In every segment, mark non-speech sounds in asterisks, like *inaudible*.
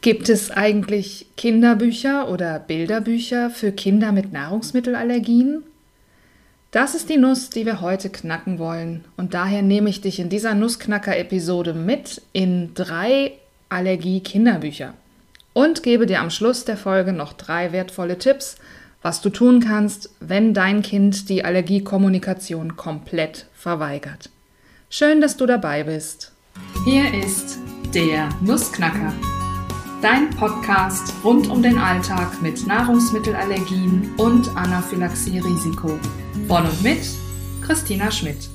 Gibt es eigentlich Kinderbücher oder Bilderbücher für Kinder mit Nahrungsmittelallergien? Das ist die Nuss, die wir heute knacken wollen. Und daher nehme ich dich in dieser Nussknacker-Episode mit in drei Allergie-Kinderbücher und gebe dir am Schluss der Folge noch drei wertvolle Tipps, was du tun kannst, wenn dein Kind die Allergiekommunikation komplett verweigert. Schön, dass du dabei bist. Hier ist der Nussknacker dein Podcast rund um den Alltag mit Nahrungsmittelallergien und Anaphylaxie-Risiko. Von und mit Christina Schmidt.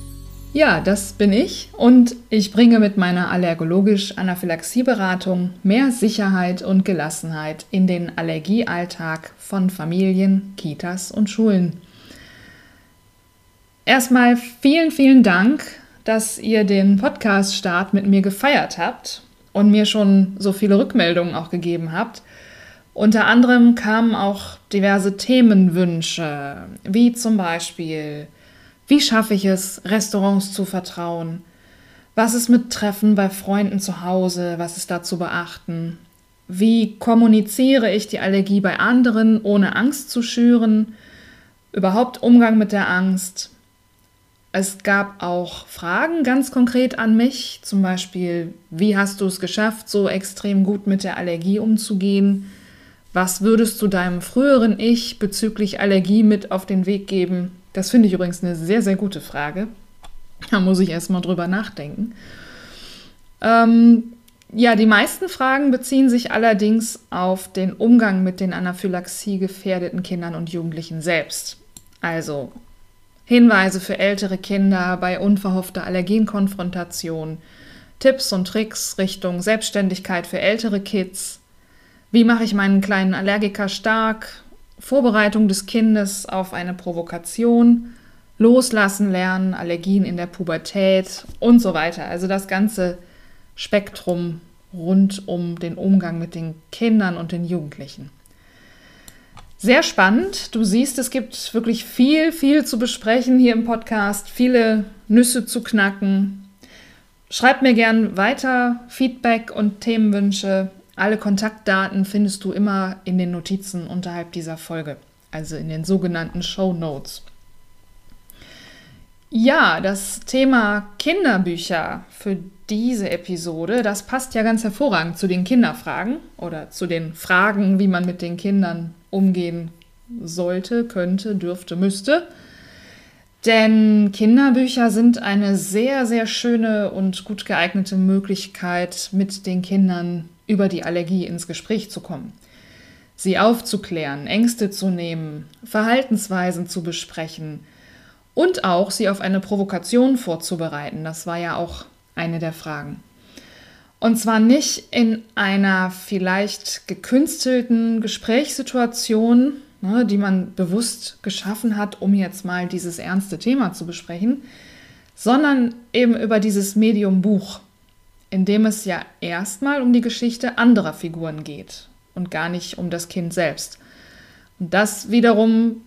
Ja, das bin ich und ich bringe mit meiner allergologisch-Anaphylaxie-Beratung mehr Sicherheit und Gelassenheit in den Allergiealltag von Familien, Kitas und Schulen. Erstmal vielen, vielen Dank, dass ihr den Podcast-Start mit mir gefeiert habt und mir schon so viele Rückmeldungen auch gegeben habt. Unter anderem kamen auch diverse Themenwünsche, wie zum Beispiel, wie schaffe ich es, Restaurants zu vertrauen? Was ist mit Treffen bei Freunden zu Hause? Was ist da zu beachten? Wie kommuniziere ich die Allergie bei anderen, ohne Angst zu schüren? Überhaupt Umgang mit der Angst? Es gab auch Fragen ganz konkret an mich, zum Beispiel, wie hast du es geschafft, so extrem gut mit der Allergie umzugehen? Was würdest du deinem früheren Ich bezüglich Allergie mit auf den Weg geben? Das finde ich übrigens eine sehr, sehr gute Frage. Da muss ich erst mal drüber nachdenken. Ähm, ja, die meisten Fragen beziehen sich allerdings auf den Umgang mit den Anaphylaxie gefährdeten Kindern und Jugendlichen selbst. Also Hinweise für ältere Kinder bei unverhoffter Allergenkonfrontation, Tipps und Tricks Richtung Selbstständigkeit für ältere Kids, wie mache ich meinen kleinen Allergiker stark, Vorbereitung des Kindes auf eine Provokation, Loslassen lernen, Allergien in der Pubertät und so weiter. Also das ganze Spektrum rund um den Umgang mit den Kindern und den Jugendlichen. Sehr spannend. Du siehst, es gibt wirklich viel, viel zu besprechen hier im Podcast, viele Nüsse zu knacken. Schreib mir gern weiter Feedback und Themenwünsche. Alle Kontaktdaten findest du immer in den Notizen unterhalb dieser Folge, also in den sogenannten Show Notes. Ja, das Thema Kinderbücher für diese Episode, das passt ja ganz hervorragend zu den Kinderfragen oder zu den Fragen, wie man mit den Kindern umgehen sollte, könnte, dürfte, müsste. Denn Kinderbücher sind eine sehr, sehr schöne und gut geeignete Möglichkeit, mit den Kindern über die Allergie ins Gespräch zu kommen. Sie aufzuklären, Ängste zu nehmen, Verhaltensweisen zu besprechen und auch sie auf eine Provokation vorzubereiten. Das war ja auch eine der Fragen. Und zwar nicht in einer vielleicht gekünstelten Gesprächssituation, ne, die man bewusst geschaffen hat, um jetzt mal dieses ernste Thema zu besprechen, sondern eben über dieses Medium Buch, in dem es ja erstmal um die Geschichte anderer Figuren geht und gar nicht um das Kind selbst. Und das wiederum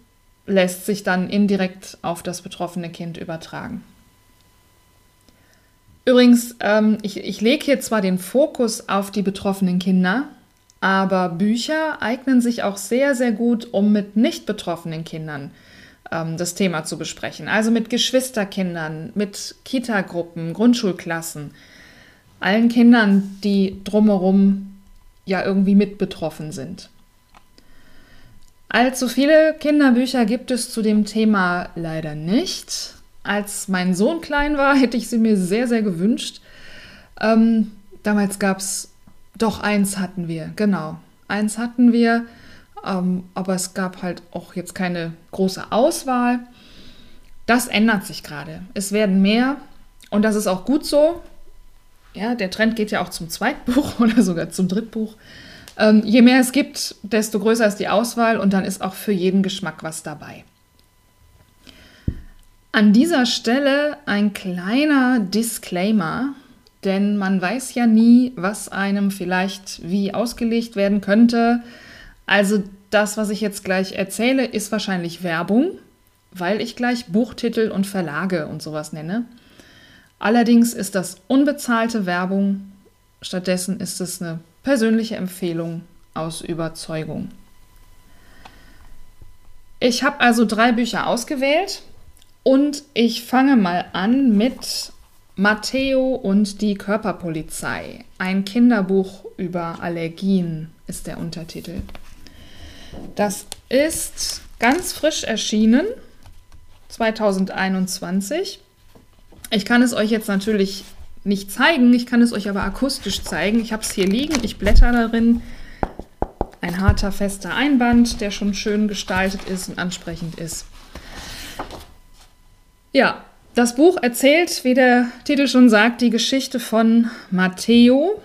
lässt sich dann indirekt auf das betroffene Kind übertragen. Übrigens, ähm, ich, ich lege hier zwar den Fokus auf die betroffenen Kinder, aber Bücher eignen sich auch sehr, sehr gut, um mit nicht betroffenen Kindern ähm, das Thema zu besprechen. Also mit Geschwisterkindern, mit Kitagruppen, Grundschulklassen, allen Kindern, die drumherum ja irgendwie mit betroffen sind. Allzu viele Kinderbücher gibt es zu dem Thema leider nicht. Als mein Sohn klein war, hätte ich sie mir sehr, sehr gewünscht. Ähm, damals gab es, doch eins hatten wir, genau. Eins hatten wir, ähm, aber es gab halt auch jetzt keine große Auswahl. Das ändert sich gerade. Es werden mehr und das ist auch gut so. Ja, der Trend geht ja auch zum Zweitbuch *laughs* oder sogar zum Drittbuch. Ähm, je mehr es gibt, desto größer ist die Auswahl und dann ist auch für jeden Geschmack was dabei. An dieser Stelle ein kleiner Disclaimer, denn man weiß ja nie, was einem vielleicht wie ausgelegt werden könnte. Also das, was ich jetzt gleich erzähle, ist wahrscheinlich Werbung, weil ich gleich Buchtitel und Verlage und sowas nenne. Allerdings ist das unbezahlte Werbung. Stattdessen ist es eine persönliche Empfehlung aus Überzeugung. Ich habe also drei Bücher ausgewählt und ich fange mal an mit Matteo und die Körperpolizei. Ein Kinderbuch über Allergien ist der Untertitel. Das ist ganz frisch erschienen, 2021. Ich kann es euch jetzt natürlich nicht zeigen, ich kann es euch aber akustisch zeigen. Ich habe es hier liegen, ich blätter darin. Ein harter, fester Einband, der schon schön gestaltet ist und ansprechend ist. Ja, das Buch erzählt, wie der Titel schon sagt, die Geschichte von Matteo.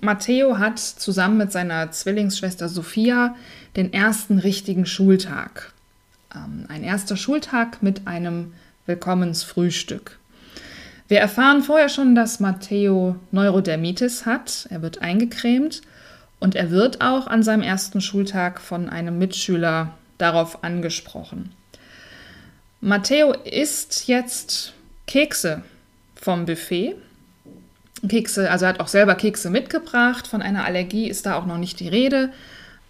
Matteo hat zusammen mit seiner Zwillingsschwester Sophia den ersten richtigen Schultag. Ähm, ein erster Schultag mit einem Willkommensfrühstück. Wir erfahren vorher schon, dass Matteo Neurodermitis hat. Er wird eingecremt und er wird auch an seinem ersten Schultag von einem Mitschüler darauf angesprochen. Matteo isst jetzt Kekse vom Buffet. Kekse, also er hat auch selber Kekse mitgebracht. Von einer Allergie ist da auch noch nicht die Rede.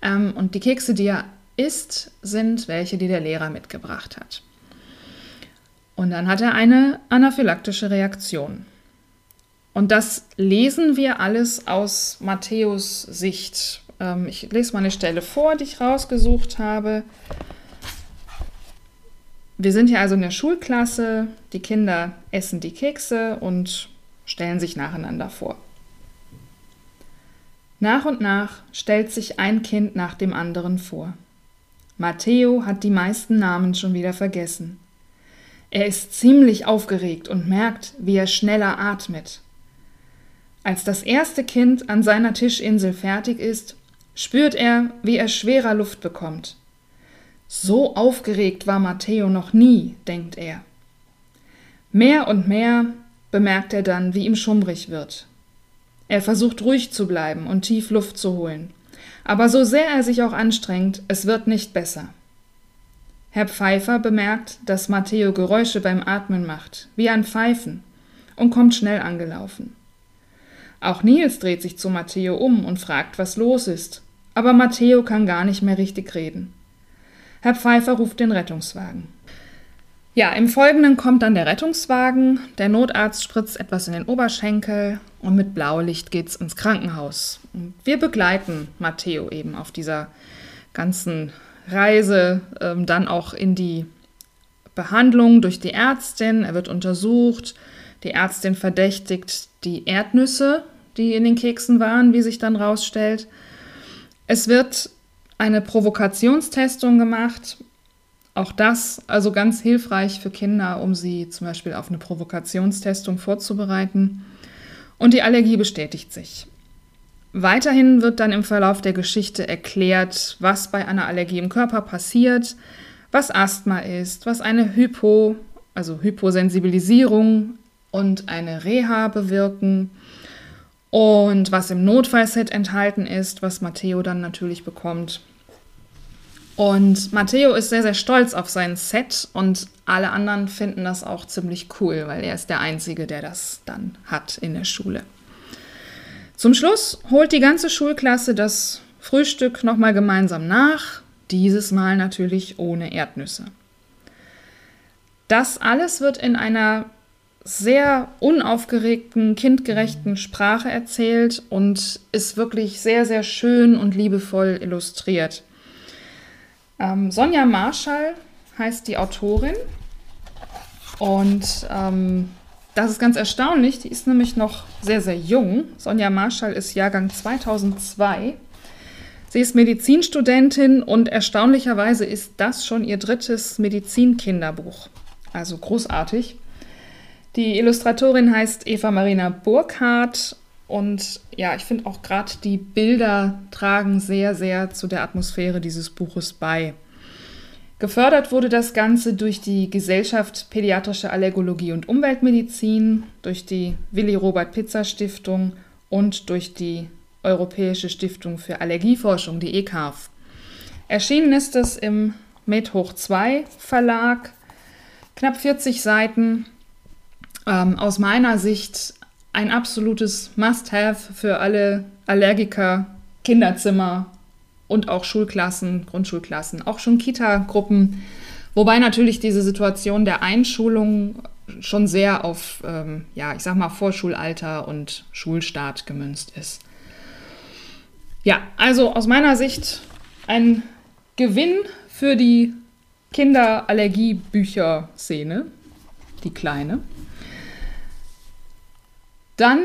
Ähm, und die Kekse, die er isst, sind welche, die der Lehrer mitgebracht hat. Und dann hat er eine anaphylaktische Reaktion. Und das lesen wir alles aus Matthäus Sicht. Ähm, ich lese mal eine Stelle vor, die ich rausgesucht habe. Wir sind hier also in der Schulklasse, die Kinder essen die Kekse und stellen sich nacheinander vor. Nach und nach stellt sich ein Kind nach dem anderen vor. Matteo hat die meisten Namen schon wieder vergessen. Er ist ziemlich aufgeregt und merkt, wie er schneller atmet. Als das erste Kind an seiner Tischinsel fertig ist, spürt er, wie er schwerer Luft bekommt. So aufgeregt war Matteo noch nie, denkt er. Mehr und mehr bemerkt er dann, wie ihm schummrig wird. Er versucht ruhig zu bleiben und tief Luft zu holen. Aber so sehr er sich auch anstrengt, es wird nicht besser. Herr Pfeiffer bemerkt, dass Matteo Geräusche beim Atmen macht, wie ein Pfeifen, und kommt schnell angelaufen. Auch Nils dreht sich zu Matteo um und fragt, was los ist, aber Matteo kann gar nicht mehr richtig reden. Herr Pfeiffer ruft den Rettungswagen. Ja, im Folgenden kommt dann der Rettungswagen, der Notarzt spritzt etwas in den Oberschenkel und mit Blaulicht geht's ins Krankenhaus. Und wir begleiten Matteo eben auf dieser ganzen Reise, ähm, dann auch in die Behandlung durch die Ärztin. Er wird untersucht. Die Ärztin verdächtigt die Erdnüsse, die in den Keksen waren, wie sich dann rausstellt. Es wird eine Provokationstestung gemacht. Auch das also ganz hilfreich für Kinder, um sie zum Beispiel auf eine Provokationstestung vorzubereiten. Und die Allergie bestätigt sich. Weiterhin wird dann im Verlauf der Geschichte erklärt, was bei einer Allergie im Körper passiert, was Asthma ist, was eine Hypo, also Hyposensibilisierung und eine Reha bewirken und was im Notfallset enthalten ist, was Matteo dann natürlich bekommt. Und Matteo ist sehr, sehr stolz auf sein Set und alle anderen finden das auch ziemlich cool, weil er ist der Einzige, der das dann hat in der Schule. Zum Schluss holt die ganze Schulklasse das Frühstück nochmal gemeinsam nach, dieses Mal natürlich ohne Erdnüsse. Das alles wird in einer sehr unaufgeregten, kindgerechten Sprache erzählt und ist wirklich sehr, sehr schön und liebevoll illustriert. Ähm, Sonja Marschall heißt die Autorin und ähm, das ist ganz erstaunlich, die ist nämlich noch sehr, sehr jung. Sonja Marschall ist Jahrgang 2002. Sie ist Medizinstudentin und erstaunlicherweise ist das schon ihr drittes Medizinkinderbuch. Also großartig. Die Illustratorin heißt Eva Marina Burkhardt und ja, ich finde auch gerade die Bilder tragen sehr, sehr zu der Atmosphäre dieses Buches bei. Gefördert wurde das Ganze durch die Gesellschaft Pädiatrische Allergologie und Umweltmedizin, durch die Willi Robert Pizza Stiftung und durch die Europäische Stiftung für Allergieforschung, die ECARF. Erschienen ist es im Med Hoch 2 Verlag, knapp 40 Seiten ähm, aus meiner Sicht ein absolutes Must-Have für alle Allergiker Kinderzimmer und auch Schulklassen, Grundschulklassen, auch schon Kita-Gruppen. Wobei natürlich diese Situation der Einschulung schon sehr auf, ähm, ja, ich sag mal, Vorschulalter und Schulstart gemünzt ist. Ja, also aus meiner Sicht ein Gewinn für die Kinderallergiebücher-Szene, die kleine. Dann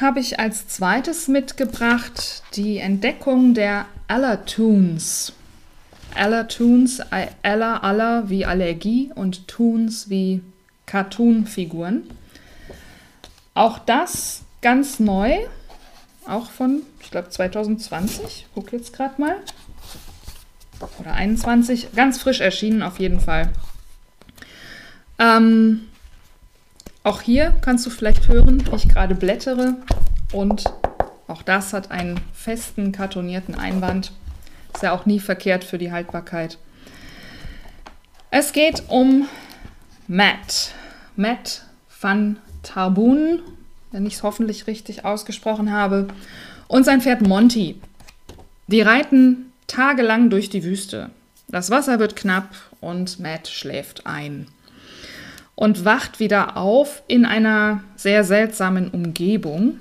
habe ich als zweites mitgebracht die Entdeckung der Allertoons. Allertoons, Aller, Aller wie Allergie und Toons wie Cartoon-Figuren. Auch das ganz neu, auch von, ich glaube, 2020. Ich gucke jetzt gerade mal. Oder 21. Ganz frisch erschienen auf jeden Fall. Ähm, auch hier kannst du vielleicht hören, wie ich gerade blättere. Und auch das hat einen festen kartonierten Einband. Ist ja auch nie verkehrt für die Haltbarkeit. Es geht um Matt. Matt van Tarbun, wenn ich es hoffentlich richtig ausgesprochen habe, und sein Pferd Monty. Die reiten tagelang durch die Wüste. Das Wasser wird knapp und Matt schläft ein und wacht wieder auf in einer sehr seltsamen Umgebung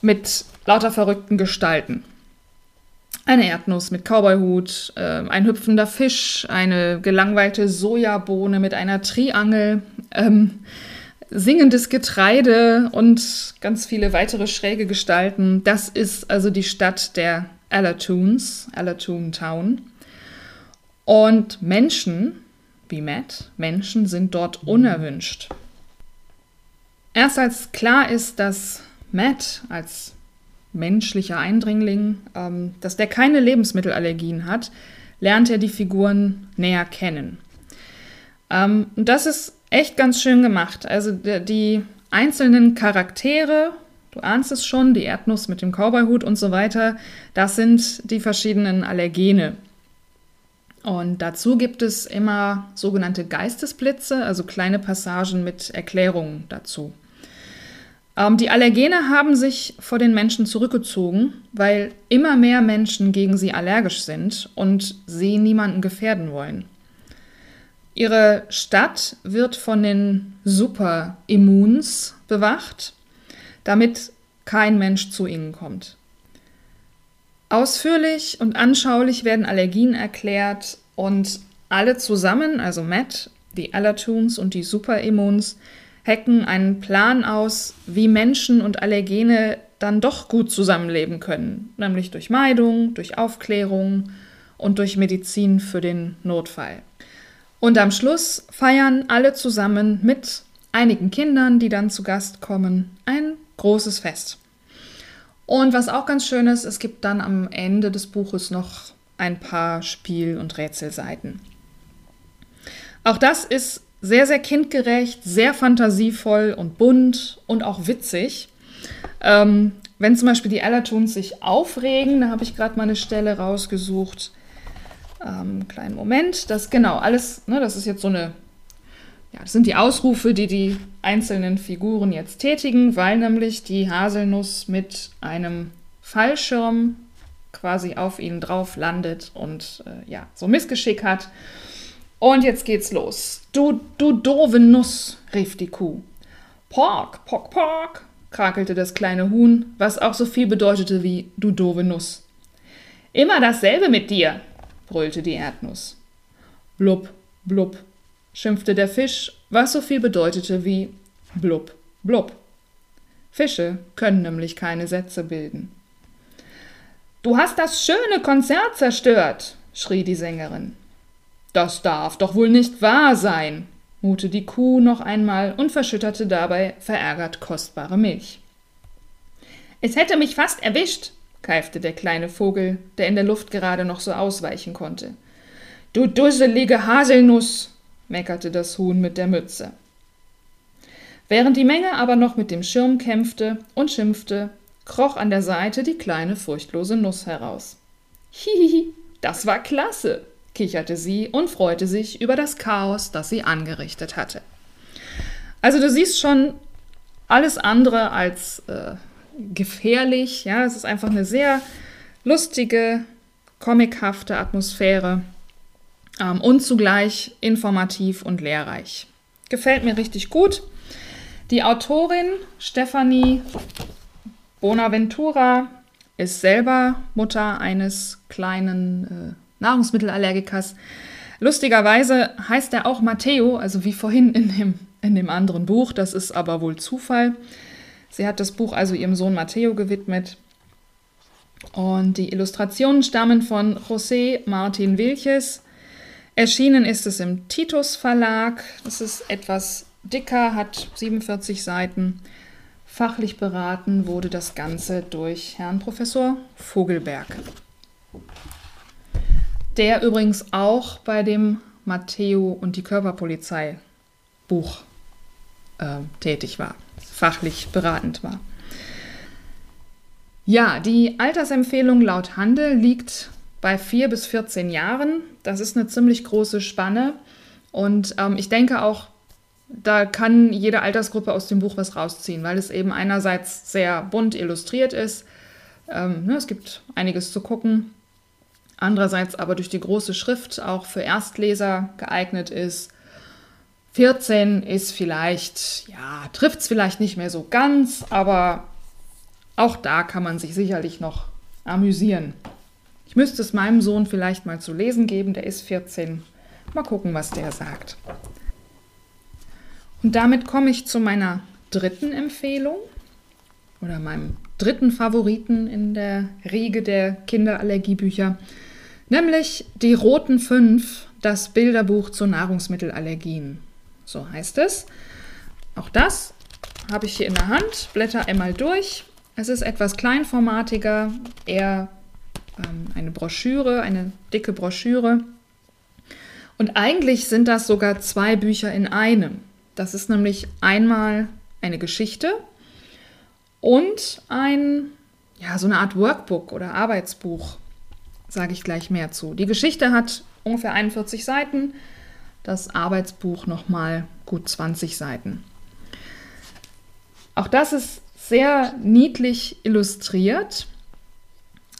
mit lauter verrückten Gestalten. Eine Erdnuss mit Cowboyhut, äh, ein hüpfender Fisch, eine gelangweilte Sojabohne mit einer Triangel, ähm, singendes Getreide und ganz viele weitere schräge Gestalten. Das ist also die Stadt der Allertoons, Allertoon Town. Und Menschen, wie Matt, Menschen sind dort unerwünscht. Erst als klar ist, dass Matt als menschlicher Eindringling, ähm, dass der keine Lebensmittelallergien hat, lernt er die Figuren näher kennen. Ähm, und das ist echt ganz schön gemacht. Also die, die einzelnen Charaktere, du ahnst es schon, die Erdnuss mit dem Cowboyhut und so weiter, das sind die verschiedenen Allergene. Und dazu gibt es immer sogenannte Geistesblitze, also kleine Passagen mit Erklärungen dazu. Ähm, die Allergene haben sich vor den Menschen zurückgezogen, weil immer mehr Menschen gegen sie allergisch sind und sie niemanden gefährden wollen. Ihre Stadt wird von den Superimmuns bewacht, damit kein Mensch zu ihnen kommt. Ausführlich und anschaulich werden Allergien erklärt und alle zusammen, also Matt, die Allertoons und die Superimmuns, hacken einen Plan aus, wie Menschen und Allergene dann doch gut zusammenleben können, nämlich durch Meidung, durch Aufklärung und durch Medizin für den Notfall. Und am Schluss feiern alle zusammen mit einigen Kindern, die dann zu Gast kommen, ein großes Fest. Und was auch ganz schön ist, es gibt dann am Ende des Buches noch ein paar Spiel- und Rätselseiten. Auch das ist sehr, sehr kindgerecht, sehr fantasievoll und bunt und auch witzig. Ähm, wenn zum Beispiel die Allertons sich aufregen, da habe ich gerade mal eine Stelle rausgesucht. Ähm, kleinen Moment, das genau alles, ne, das ist jetzt so eine ja, das sind die Ausrufe, die die einzelnen Figuren jetzt tätigen, weil nämlich die Haselnuss mit einem Fallschirm quasi auf ihnen drauf landet und äh, ja, so Missgeschick hat. Und jetzt geht's los. Du, du doofe Nuss, rief die Kuh. Pork, pork, pork, krakelte das kleine Huhn, was auch so viel bedeutete wie du doofe Nuss. Immer dasselbe mit dir, brüllte die Erdnuss. Blub, blub, schimpfte der Fisch, was so viel bedeutete wie blub, blub. Fische können nämlich keine Sätze bilden. Du hast das schöne Konzert zerstört, schrie die Sängerin. Das darf doch wohl nicht wahr sein, mute die Kuh noch einmal und verschütterte dabei verärgert kostbare Milch. Es hätte mich fast erwischt, keifte der kleine Vogel, der in der Luft gerade noch so ausweichen konnte. Du dusselige Haselnuss, meckerte das Huhn mit der Mütze. Während die Menge aber noch mit dem Schirm kämpfte und schimpfte, kroch an der Seite die kleine furchtlose Nuss heraus. Hihihi, das war klasse, kicherte sie und freute sich über das Chaos, das sie angerichtet hatte. Also du siehst schon alles andere als äh, gefährlich. Ja, es ist einfach eine sehr lustige, comichafte Atmosphäre ähm, und zugleich informativ und lehrreich. Gefällt mir richtig gut. Die Autorin Stephanie Bonaventura ist selber Mutter eines kleinen äh, Nahrungsmittelallergikers. Lustigerweise heißt er auch Matteo, also wie vorhin in dem, in dem anderen Buch. Das ist aber wohl Zufall. Sie hat das Buch also ihrem Sohn Matteo gewidmet. Und die Illustrationen stammen von José Martin Wilches. Erschienen ist es im Titus Verlag. Das ist etwas dicker, hat 47 Seiten. Fachlich beraten wurde das Ganze durch Herrn Professor Vogelberg, der übrigens auch bei dem Matteo und die Körperpolizei Buch äh, tätig war, fachlich beratend war. Ja, die Altersempfehlung laut Handel liegt bei 4 bis 14 Jahren. Das ist eine ziemlich große Spanne. Und ähm, ich denke auch, da kann jede Altersgruppe aus dem Buch was rausziehen, weil es eben einerseits sehr bunt illustriert ist. Ähm, ne, es gibt einiges zu gucken. Andererseits aber durch die große Schrift auch für Erstleser geeignet ist. 14 ist vielleicht, ja, trifft es vielleicht nicht mehr so ganz, aber auch da kann man sich sicherlich noch amüsieren. Ich müsste es meinem Sohn vielleicht mal zu lesen geben, der ist 14. Mal gucken, was der sagt. Und damit komme ich zu meiner dritten Empfehlung oder meinem dritten Favoriten in der Riege der Kinderallergiebücher, nämlich die Roten Fünf, das Bilderbuch zu Nahrungsmittelallergien. So heißt es. Auch das habe ich hier in der Hand, blätter einmal durch. Es ist etwas kleinformatiger, eher ähm, eine Broschüre, eine dicke Broschüre. Und eigentlich sind das sogar zwei Bücher in einem. Das ist nämlich einmal eine Geschichte und ein, ja, so eine Art Workbook oder Arbeitsbuch, sage ich gleich mehr zu. Die Geschichte hat ungefähr 41 Seiten, das Arbeitsbuch nochmal gut 20 Seiten. Auch das ist sehr niedlich illustriert.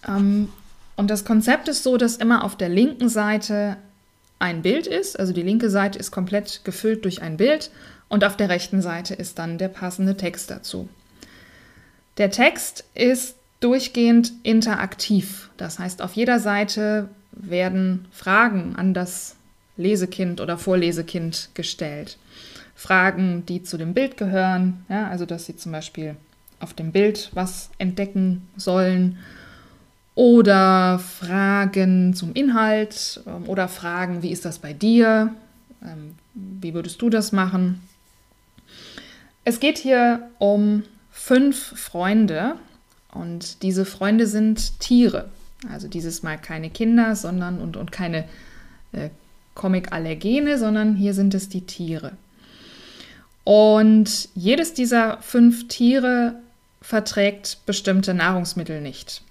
Ähm, und das Konzept ist so, dass immer auf der linken Seite ein Bild ist, also die linke Seite ist komplett gefüllt durch ein Bild und auf der rechten Seite ist dann der passende Text dazu. Der Text ist durchgehend interaktiv, das heißt auf jeder Seite werden Fragen an das Lesekind oder Vorlesekind gestellt. Fragen, die zu dem Bild gehören, ja, also dass sie zum Beispiel auf dem Bild was entdecken sollen oder Fragen zum Inhalt ähm, oder Fragen, wie ist das bei dir? Ähm, wie würdest du das machen? Es geht hier um fünf Freunde und diese Freunde sind Tiere. Also dieses Mal keine Kinder, sondern und, und keine äh, Comic-Allergene, sondern hier sind es die Tiere. Und jedes dieser fünf Tiere verträgt bestimmte Nahrungsmittel nicht.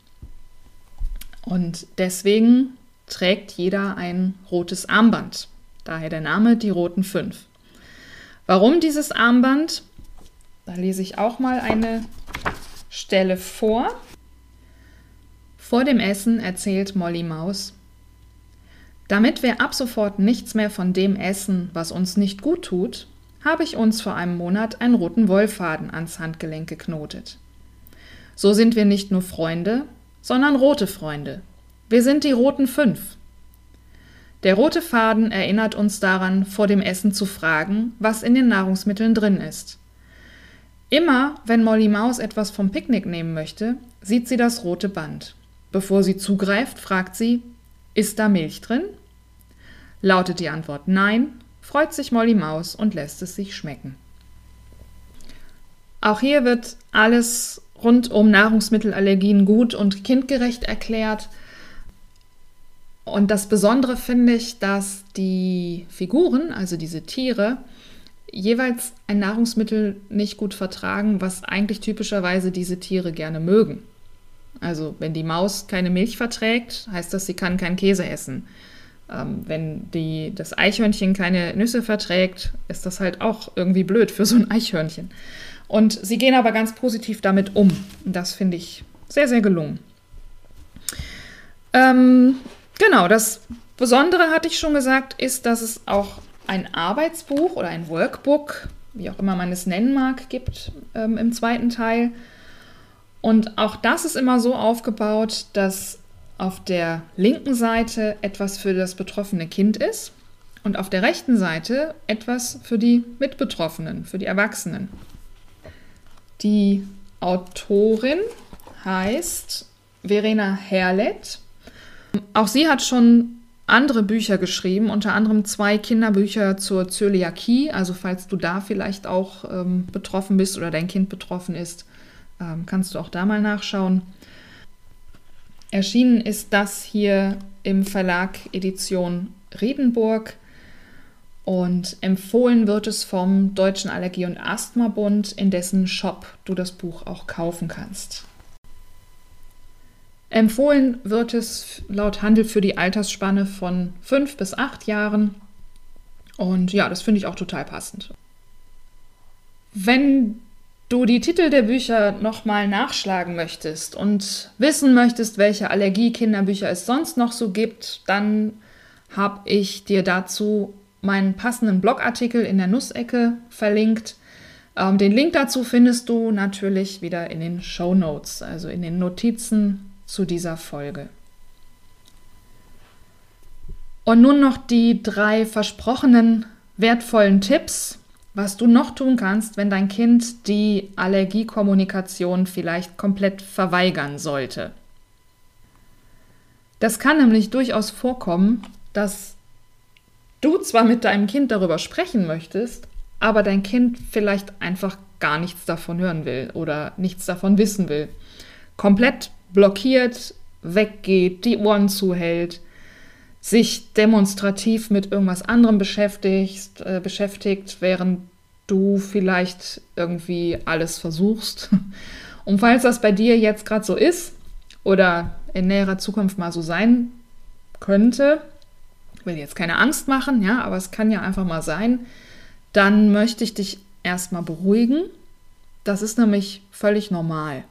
Und deswegen trägt jeder ein rotes Armband. Daher der Name die roten fünf. Warum dieses Armband? Da lese ich auch mal eine Stelle vor. Vor dem Essen erzählt Molly Maus, damit wir ab sofort nichts mehr von dem essen, was uns nicht gut tut, habe ich uns vor einem Monat einen roten Wollfaden ans Handgelenk geknotet. So sind wir nicht nur Freunde, sondern rote Freunde. Wir sind die roten fünf. Der rote Faden erinnert uns daran, vor dem Essen zu fragen, was in den Nahrungsmitteln drin ist. Immer, wenn Molly Maus etwas vom Picknick nehmen möchte, sieht sie das rote Band. Bevor sie zugreift, fragt sie, ist da Milch drin? Lautet die Antwort Nein, freut sich Molly Maus und lässt es sich schmecken. Auch hier wird alles rund um Nahrungsmittelallergien gut und kindgerecht erklärt. Und das Besondere finde ich, dass die Figuren, also diese Tiere, jeweils ein Nahrungsmittel nicht gut vertragen, was eigentlich typischerweise diese Tiere gerne mögen. Also wenn die Maus keine Milch verträgt, heißt das, sie kann keinen Käse essen. Ähm, wenn die, das Eichhörnchen keine Nüsse verträgt, ist das halt auch irgendwie blöd für so ein Eichhörnchen. Und sie gehen aber ganz positiv damit um. Das finde ich sehr, sehr gelungen. Ähm, genau, das Besondere, hatte ich schon gesagt, ist, dass es auch ein Arbeitsbuch oder ein Workbook, wie auch immer man es nennen mag, gibt ähm, im zweiten Teil. Und auch das ist immer so aufgebaut, dass auf der linken Seite etwas für das betroffene Kind ist und auf der rechten Seite etwas für die Mitbetroffenen, für die Erwachsenen. Die Autorin heißt Verena Herlet. Auch sie hat schon andere Bücher geschrieben, unter anderem zwei Kinderbücher zur Zöliakie. Also falls du da vielleicht auch ähm, betroffen bist oder dein Kind betroffen ist, ähm, kannst du auch da mal nachschauen. Erschienen ist das hier im Verlag Edition Riedenburg und empfohlen wird es vom Deutschen Allergie- und Asthma-Bund, in dessen Shop du das Buch auch kaufen kannst. Empfohlen wird es laut Handel für die Altersspanne von fünf bis acht Jahren. Und ja, das finde ich auch total passend. Wenn du die Titel der Bücher nochmal nachschlagen möchtest und wissen möchtest, welche Allergie-Kinderbücher es sonst noch so gibt, dann habe ich dir dazu meinen passenden Blogartikel in der Nussecke verlinkt. Ähm, den Link dazu findest du natürlich wieder in den Show Notes, also in den Notizen zu dieser Folge. Und nun noch die drei versprochenen wertvollen Tipps, was du noch tun kannst, wenn dein Kind die Allergiekommunikation vielleicht komplett verweigern sollte. Das kann nämlich durchaus vorkommen, dass du zwar mit deinem Kind darüber sprechen möchtest, aber dein Kind vielleicht einfach gar nichts davon hören will oder nichts davon wissen will. Komplett blockiert, weggeht, die Ohren zuhält, sich demonstrativ mit irgendwas anderem beschäftigt, äh, beschäftigt, während du vielleicht irgendwie alles versuchst. *laughs* Und falls das bei dir jetzt gerade so ist oder in näherer Zukunft mal so sein könnte, ich will jetzt keine Angst machen, ja, aber es kann ja einfach mal sein, dann möchte ich dich erstmal beruhigen. Das ist nämlich völlig normal.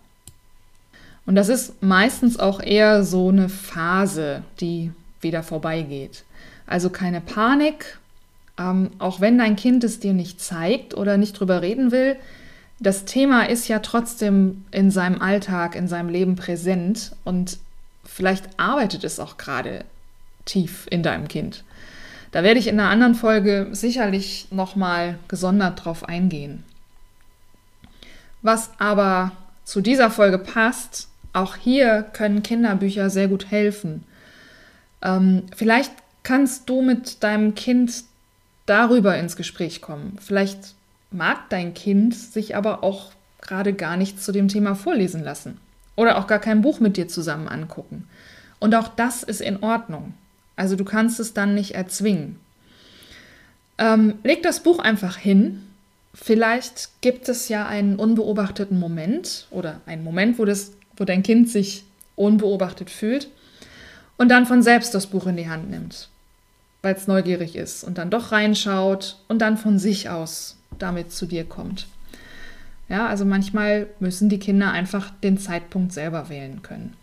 Und das ist meistens auch eher so eine Phase, die wieder vorbeigeht. Also keine Panik, ähm, auch wenn dein Kind es dir nicht zeigt oder nicht drüber reden will. Das Thema ist ja trotzdem in seinem Alltag, in seinem Leben präsent und vielleicht arbeitet es auch gerade tief in deinem Kind. Da werde ich in einer anderen Folge sicherlich nochmal gesondert drauf eingehen. Was aber zu dieser Folge passt, auch hier können Kinderbücher sehr gut helfen. Ähm, vielleicht kannst du mit deinem Kind darüber ins Gespräch kommen. Vielleicht mag dein Kind sich aber auch gerade gar nichts zu dem Thema vorlesen lassen oder auch gar kein Buch mit dir zusammen angucken. Und auch das ist in Ordnung. Also du kannst es dann nicht erzwingen. Ähm, leg das Buch einfach hin. Vielleicht gibt es ja einen unbeobachteten Moment oder einen Moment, wo das wo dein Kind sich unbeobachtet fühlt und dann von selbst das Buch in die Hand nimmt, weil es neugierig ist und dann doch reinschaut und dann von sich aus damit zu dir kommt. Ja, also manchmal müssen die Kinder einfach den Zeitpunkt selber wählen können.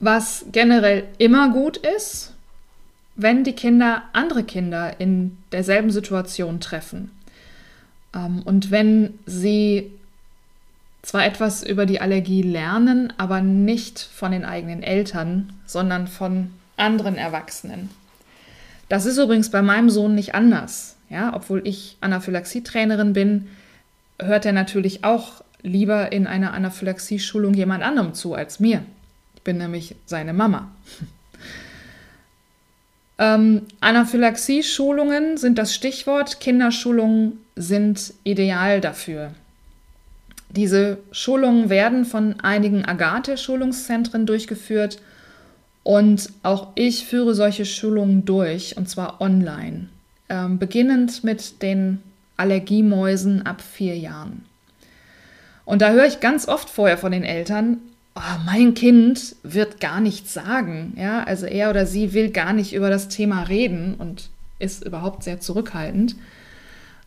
Was generell immer gut ist, wenn die Kinder andere Kinder in derselben Situation treffen. Ähm, und wenn sie zwar etwas über die Allergie lernen, aber nicht von den eigenen Eltern, sondern von anderen Erwachsenen. Das ist übrigens bei meinem Sohn nicht anders. Ja, obwohl ich Anaphylaxietrainerin bin, hört er natürlich auch lieber in einer Anaphylaxie-Schulung jemand anderem zu als mir. Bin nämlich seine Mama. *laughs* ähm, Anaphylaxie-Schulungen sind das Stichwort. Kinderschulungen sind ideal dafür. Diese Schulungen werden von einigen Agathe-Schulungszentren durchgeführt und auch ich führe solche Schulungen durch und zwar online, ähm, beginnend mit den Allergiemäusen ab vier Jahren. Und da höre ich ganz oft vorher von den Eltern, oh, mein Kind wird gar nichts sagen. Ja, also er oder sie will gar nicht über das Thema reden und ist überhaupt sehr zurückhaltend.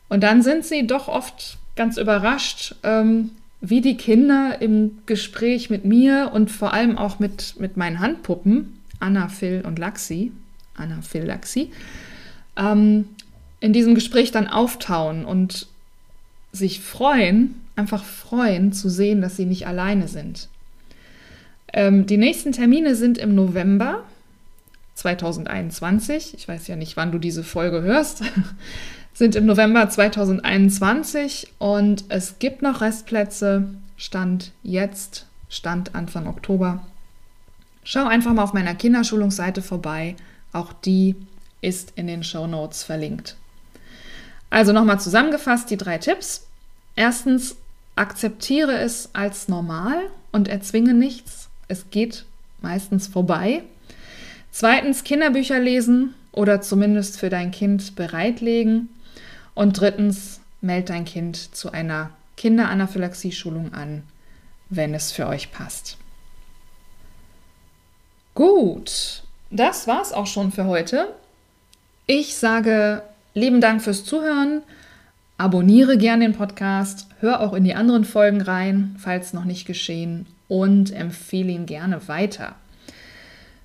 Und dann sind sie doch oft ganz überrascht, ähm, wie die Kinder im Gespräch mit mir und vor allem auch mit, mit meinen Handpuppen, Anna, Phil und Laxi, Anna, Phil, Laxi, ähm, in diesem Gespräch dann auftauen und sich freuen, einfach freuen zu sehen, dass sie nicht alleine sind. Ähm, die nächsten Termine sind im November 2021. Ich weiß ja nicht, wann du diese Folge hörst. *laughs* sind im November 2021 und es gibt noch Restplätze. Stand jetzt, Stand Anfang Oktober. Schau einfach mal auf meiner Kinderschulungsseite vorbei. Auch die ist in den Show Notes verlinkt. Also nochmal zusammengefasst die drei Tipps. Erstens, akzeptiere es als normal und erzwinge nichts. Es geht meistens vorbei. Zweitens, Kinderbücher lesen oder zumindest für dein Kind bereitlegen. Und drittens, meld dein Kind zu einer Kinderanaphylaxie-Schulung an, wenn es für euch passt. Gut, das war's auch schon für heute. Ich sage lieben Dank fürs Zuhören. Abonniere gerne den Podcast, hör auch in die anderen Folgen rein, falls noch nicht geschehen, und empfehle ihn gerne weiter.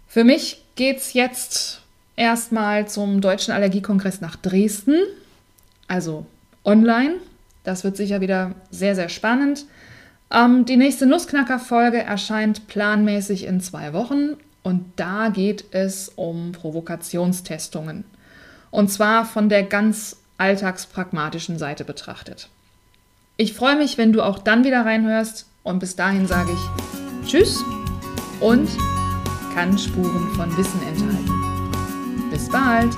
Für mich geht's jetzt erstmal zum Deutschen Allergiekongress nach Dresden also online. Das wird sicher wieder sehr, sehr spannend. Ähm, die nächste Nussknacker-Folge erscheint planmäßig in zwei Wochen und da geht es um Provokationstestungen. Und zwar von der ganz alltagspragmatischen Seite betrachtet. Ich freue mich, wenn du auch dann wieder reinhörst und bis dahin sage ich Tschüss und kann Spuren von Wissen enthalten. Bis bald!